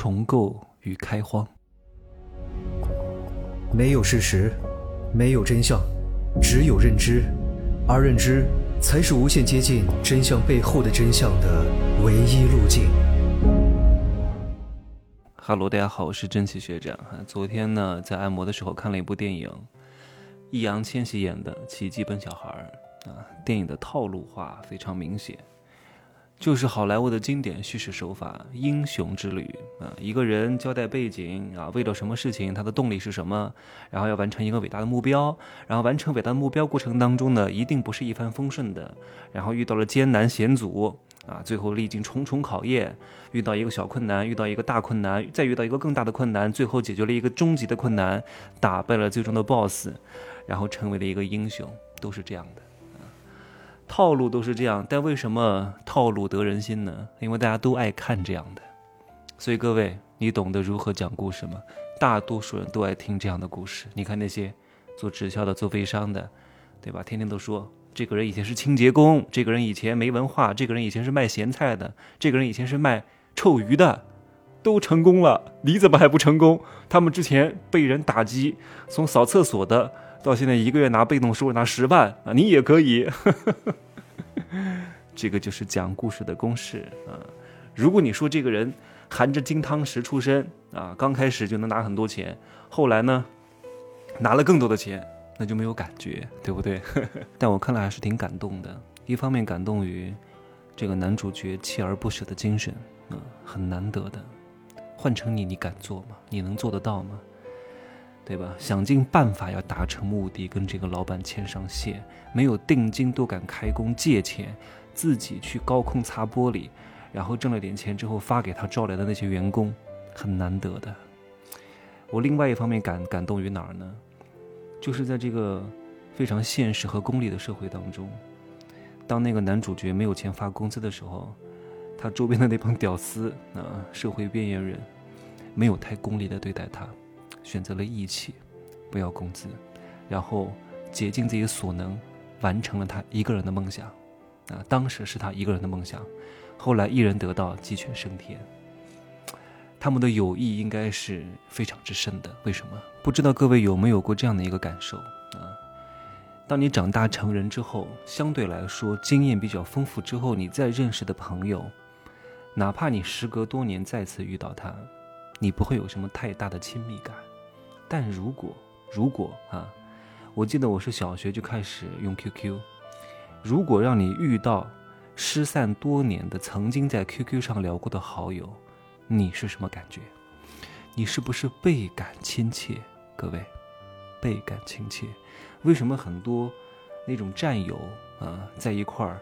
重构与开荒。没有事实，没有真相，只有认知，而认知才是无限接近真相背后的真相的唯一路径。哈喽，大家好，我是真奇学长。昨天呢，在按摩的时候看了一部电影，易烊千玺演的《奇迹笨小孩》啊，电影的套路化非常明显。就是好莱坞的经典叙事手法，英雄之旅啊，一个人交代背景啊，为了什么事情，他的动力是什么，然后要完成一个伟大的目标，然后完成伟大的目标过程当中呢，一定不是一帆风顺的，然后遇到了艰难险阻啊，最后历经重重考验，遇到一个小困难，遇到一个大困难，再遇到一个更大的困难，最后解决了一个终极的困难，打败了最终的 BOSS，然后成为了一个英雄，都是这样的。套路都是这样，但为什么套路得人心呢？因为大家都爱看这样的，所以各位，你懂得如何讲故事吗？大多数人都爱听这样的故事。你看那些做直销的、做微商的，对吧？天天都说这个人以前是清洁工，这个人以前没文化，这个人以前是卖咸菜的，这个人以前是卖臭鱼的，都成功了，你怎么还不成功？他们之前被人打击，从扫厕所的。到现在一个月拿被动收入拿十万啊，你也可以。这个就是讲故事的公式啊。如果你说这个人含着金汤匙出身啊，刚开始就能拿很多钱，后来呢拿了更多的钱，那就没有感觉，对不对？但我看了还是挺感动的。一方面感动于这个男主角锲而不舍的精神啊，很难得的。换成你，你敢做吗？你能做得到吗？对吧？想尽办法要达成目的，跟这个老板牵上线，没有定金都敢开工借钱，自己去高空擦玻璃，然后挣了点钱之后发给他招来的那些员工，很难得的。我另外一方面感感动于哪儿呢？就是在这个非常现实和功利的社会当中，当那个男主角没有钱发工资的时候，他周边的那帮屌丝啊，社会边缘人，没有太功利的对待他。选择了义气，不要工资，然后竭尽自己所能，完成了他一个人的梦想。啊，当时是他一个人的梦想，后来一人得道，鸡犬升天。他们的友谊应该是非常之深的。为什么？不知道各位有没有过这样的一个感受啊？当你长大成人之后，相对来说经验比较丰富之后，你再认识的朋友，哪怕你时隔多年再次遇到他，你不会有什么太大的亲密感。但如果如果啊，我记得我是小学就开始用 QQ。如果让你遇到失散多年的曾经在 QQ 上聊过的好友，你是什么感觉？你是不是倍感亲切？各位，倍感亲切。为什么很多那种战友啊在一块儿，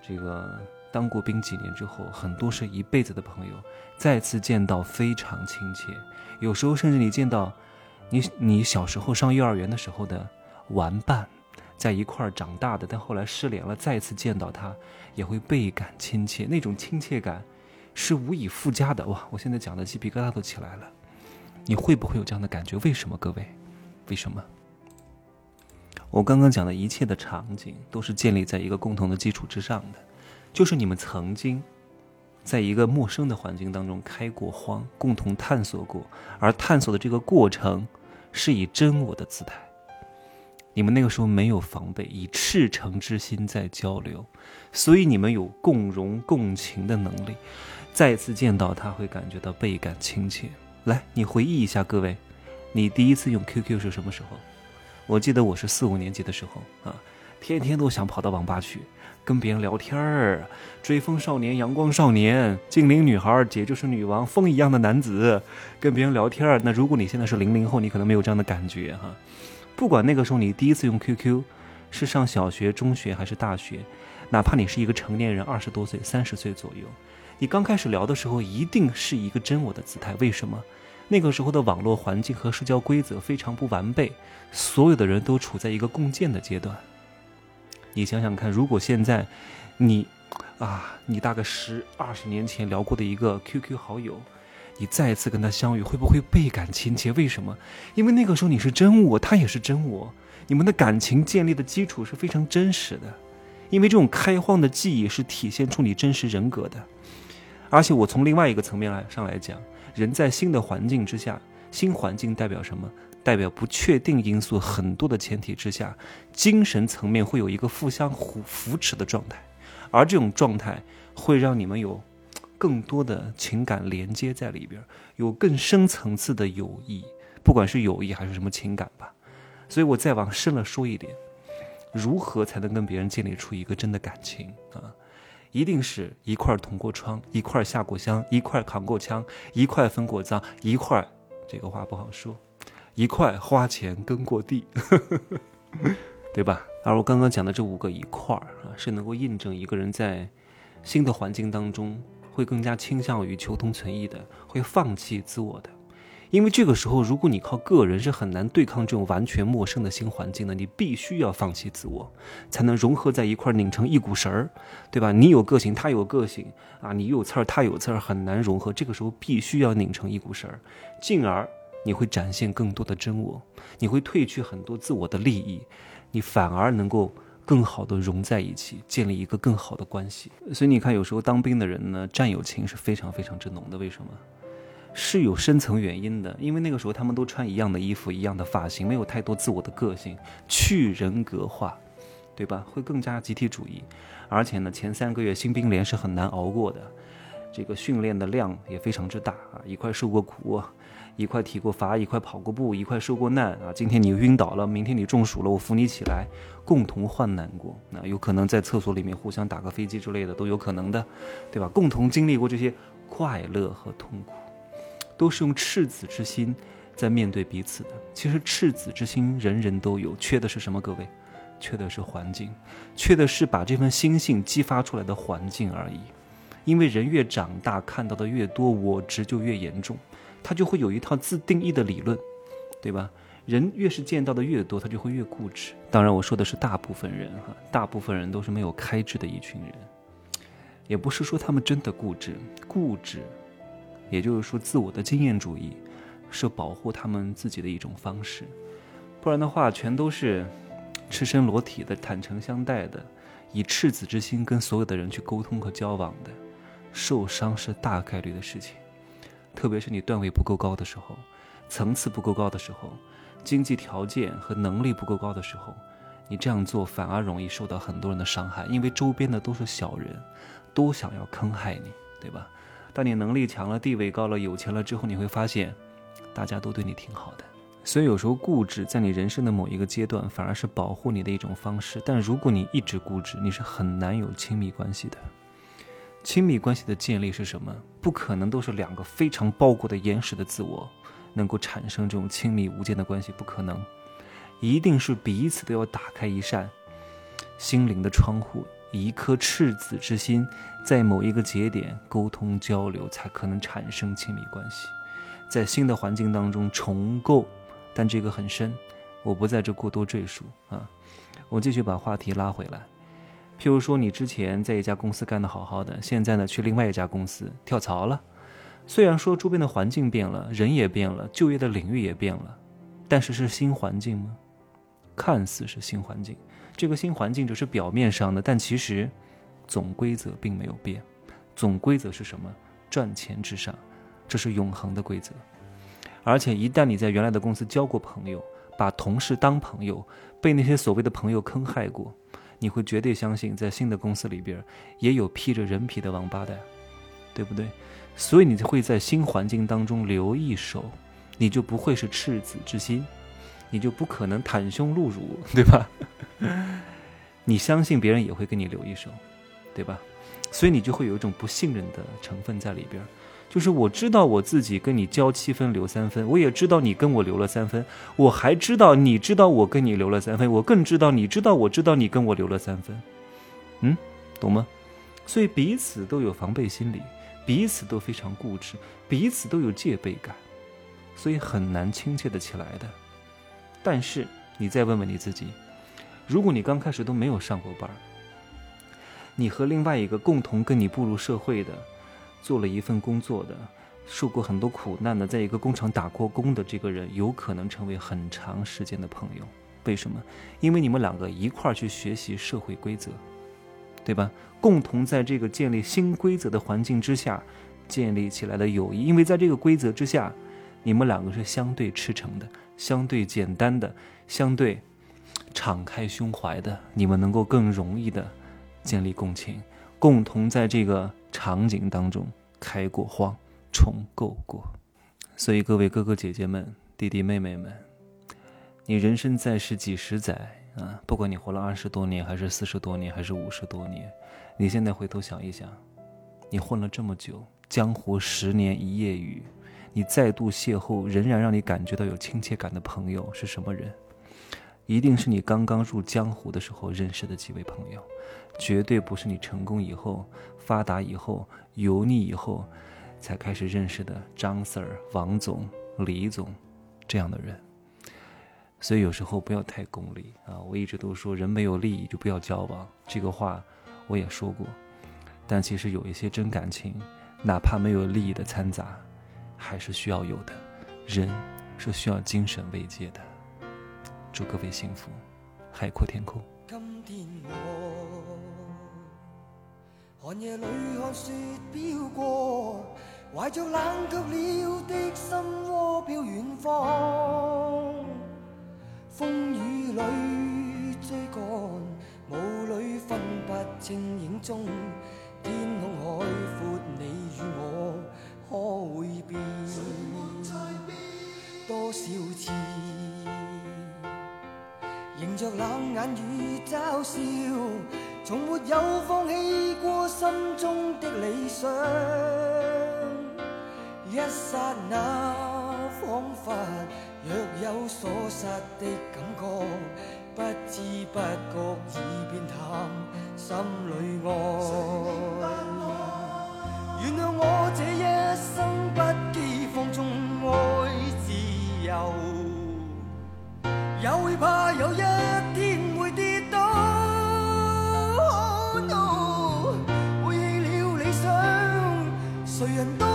这个当过兵几年之后，很多是一辈子的朋友，再次见到非常亲切。有时候甚至你见到。你你小时候上幼儿园的时候的玩伴，在一块儿长大的，但后来失联了，再次见到他，也会倍感亲切。那种亲切感是无以复加的。哇！我现在讲的鸡皮疙瘩都起来了。你会不会有这样的感觉？为什么？各位，为什么？我刚刚讲的一切的场景，都是建立在一个共同的基础之上的，就是你们曾经。在一个陌生的环境当中开过荒，共同探索过，而探索的这个过程是以真我的姿态。你们那个时候没有防备，以赤诚之心在交流，所以你们有共荣共情的能力。再次见到他，会感觉到倍感亲切。来，你回忆一下，各位，你第一次用 QQ 是什么时候？我记得我是四五年级的时候啊，天天都想跑到网吧去。跟别人聊天儿，追风少年、阳光少年、精灵女孩，姐就是女王，风一样的男子，跟别人聊天儿。那如果你现在是零零后，你可能没有这样的感觉哈。不管那个时候你第一次用 QQ 是上小学、中学还是大学，哪怕你是一个成年人，二十多岁、三十岁左右，你刚开始聊的时候，一定是一个真我的姿态。为什么？那个时候的网络环境和社交规则非常不完备，所有的人都处在一个共建的阶段。你想想看，如果现在，你，啊，你大概十二十年前聊过的一个 QQ 好友，你再次跟他相遇，会不会倍感亲切？为什么？因为那个时候你是真我，他也是真我，你们的感情建立的基础是非常真实的。因为这种开荒的记忆是体现出你真实人格的。而且我从另外一个层面来上来讲，人在新的环境之下，新环境代表什么？代表不确定因素很多的前提之下，精神层面会有一个互相扶扶持的状态，而这种状态会让你们有更多的情感连接在里边，有更深层次的友谊，不管是友谊还是什么情感吧。所以我再往深了说一点，如何才能跟别人建立出一个真的感情啊？一定是一块捅过窗，一块下过乡，一块扛过枪，一块分过赃，一块这个话不好说。一块花钱耕过地，对吧？而我刚刚讲的这五个一块儿啊，是能够印证一个人在新的环境当中会更加倾向于求同存异的，会放弃自我的。因为这个时候，如果你靠个人是很难对抗这种完全陌生的新环境的，你必须要放弃自我，才能融合在一块拧成一股绳儿，对吧？你有个性，他有个性啊，你有刺儿，他有刺儿，很难融合。这个时候必须要拧成一股绳儿，进而。你会展现更多的真我，你会褪去很多自我的利益，你反而能够更好的融在一起，建立一个更好的关系。所以你看，有时候当兵的人呢，战友情是非常非常之浓的。为什么？是有深层原因的。因为那个时候他们都穿一样的衣服，一样的发型，没有太多自我的个性，去人格化，对吧？会更加集体主义。而且呢，前三个月新兵连是很难熬过的，这个训练的量也非常之大啊，一块受过苦。一块体过罚，一块跑过步，一块受过难啊！今天你晕倒了，明天你中暑了，我扶你起来，共同患难过。那有可能在厕所里面互相打个飞机之类的都有可能的，对吧？共同经历过这些快乐和痛苦，都是用赤子之心在面对彼此的。其实赤子之心人人都有，缺的是什么？各位，缺的是环境，缺的是把这份心性激发出来的环境而已。因为人越长大，看到的越多，我执就越严重。他就会有一套自定义的理论，对吧？人越是见到的越多，他就会越固执。当然，我说的是大部分人哈，大部分人都是没有开智的一群人，也不是说他们真的固执。固执，也就是说自我的经验主义，是保护他们自己的一种方式。不然的话，全都是赤身裸体的、坦诚相待的，以赤子之心跟所有的人去沟通和交往的，受伤是大概率的事情。特别是你段位不够高的时候，层次不够高的时候，经济条件和能力不够高的时候，你这样做反而容易受到很多人的伤害，因为周边的都是小人，都想要坑害你，对吧？当你能力强了、地位高了、有钱了之后，你会发现，大家都对你挺好的。所以有时候固执在你人生的某一个阶段，反而是保护你的一种方式。但如果你一直固执，你是很难有亲密关系的。亲密关系的建立是什么？不可能都是两个非常包裹的严实的自我，能够产生这种亲密无间的关系，不可能。一定是彼此都要打开一扇心灵的窗户，以一颗赤子之心，在某一个节点沟通交流，才可能产生亲密关系，在新的环境当中重构。但这个很深，我不在这过多赘述啊。我继续把话题拉回来。譬如说，你之前在一家公司干得好好的，现在呢去另外一家公司跳槽了。虽然说周边的环境变了，人也变了，就业的领域也变了，但是是新环境吗？看似是新环境，这个新环境只是表面上的，但其实总规则并没有变。总规则是什么？赚钱至上，这是永恒的规则。而且一旦你在原来的公司交过朋友，把同事当朋友，被那些所谓的朋友坑害过。你会绝对相信，在新的公司里边也有披着人皮的王八蛋，对不对？所以你会在新环境当中留一手，你就不会是赤子之心，你就不可能袒胸露乳，对吧？你相信别人也会跟你留一手，对吧？所以你就会有一种不信任的成分在里边。就是我知道我自己跟你交七分留三分，我也知道你跟我留了三分，我还知道你知道我跟你留了三分，我更知道你知道我知道你跟我留了三分，嗯，懂吗？所以彼此都有防备心理，彼此都非常固执，彼此都有戒备感，所以很难亲切的起来的。但是你再问问你自己，如果你刚开始都没有上过班，你和另外一个共同跟你步入社会的。做了一份工作的，受过很多苦难的，在一个工厂打过工的这个人，有可能成为很长时间的朋友。为什么？因为你们两个一块儿去学习社会规则，对吧？共同在这个建立新规则的环境之下，建立起来的友谊，因为在这个规则之下，你们两个是相对赤诚的、相对简单的、相对敞开胸怀的，你们能够更容易的建立共情，共同在这个场景当中开过荒、重构过。所以，各位哥哥姐姐们、弟弟妹妹们，你人生在世几十载啊，不管你活了二十多年，还是四十多年，还是五十多年，你现在回头想一想。你混了这么久，江湖十年一夜雨，你再度邂逅仍然让你感觉到有亲切感的朋友是什么人？一定是你刚刚入江湖的时候认识的几位朋友，绝对不是你成功以后、发达以后、油腻以后才开始认识的张 Sir、王总、李总这样的人。所以有时候不要太功利啊！我一直都说，人没有利益就不要交往，这个话我也说过。但其实有一些真感情，哪怕没有利益的掺杂，还是需要有的。人是需要精神慰藉的。祝各位幸福，海阔天空。今天我寒夜里看雪飘过，怀着冷却了的心窝飘远方。风雨里追赶，雾里分不清影踪。冷眼与嘲笑，从没有放弃过心中的理想。一刹那，仿佛若有所失的感觉，不知不觉已变淡，心里爱。原谅我这一生不羁放纵爱也会怕有一天会跌倒。Oh no，背弃了理想，谁人都。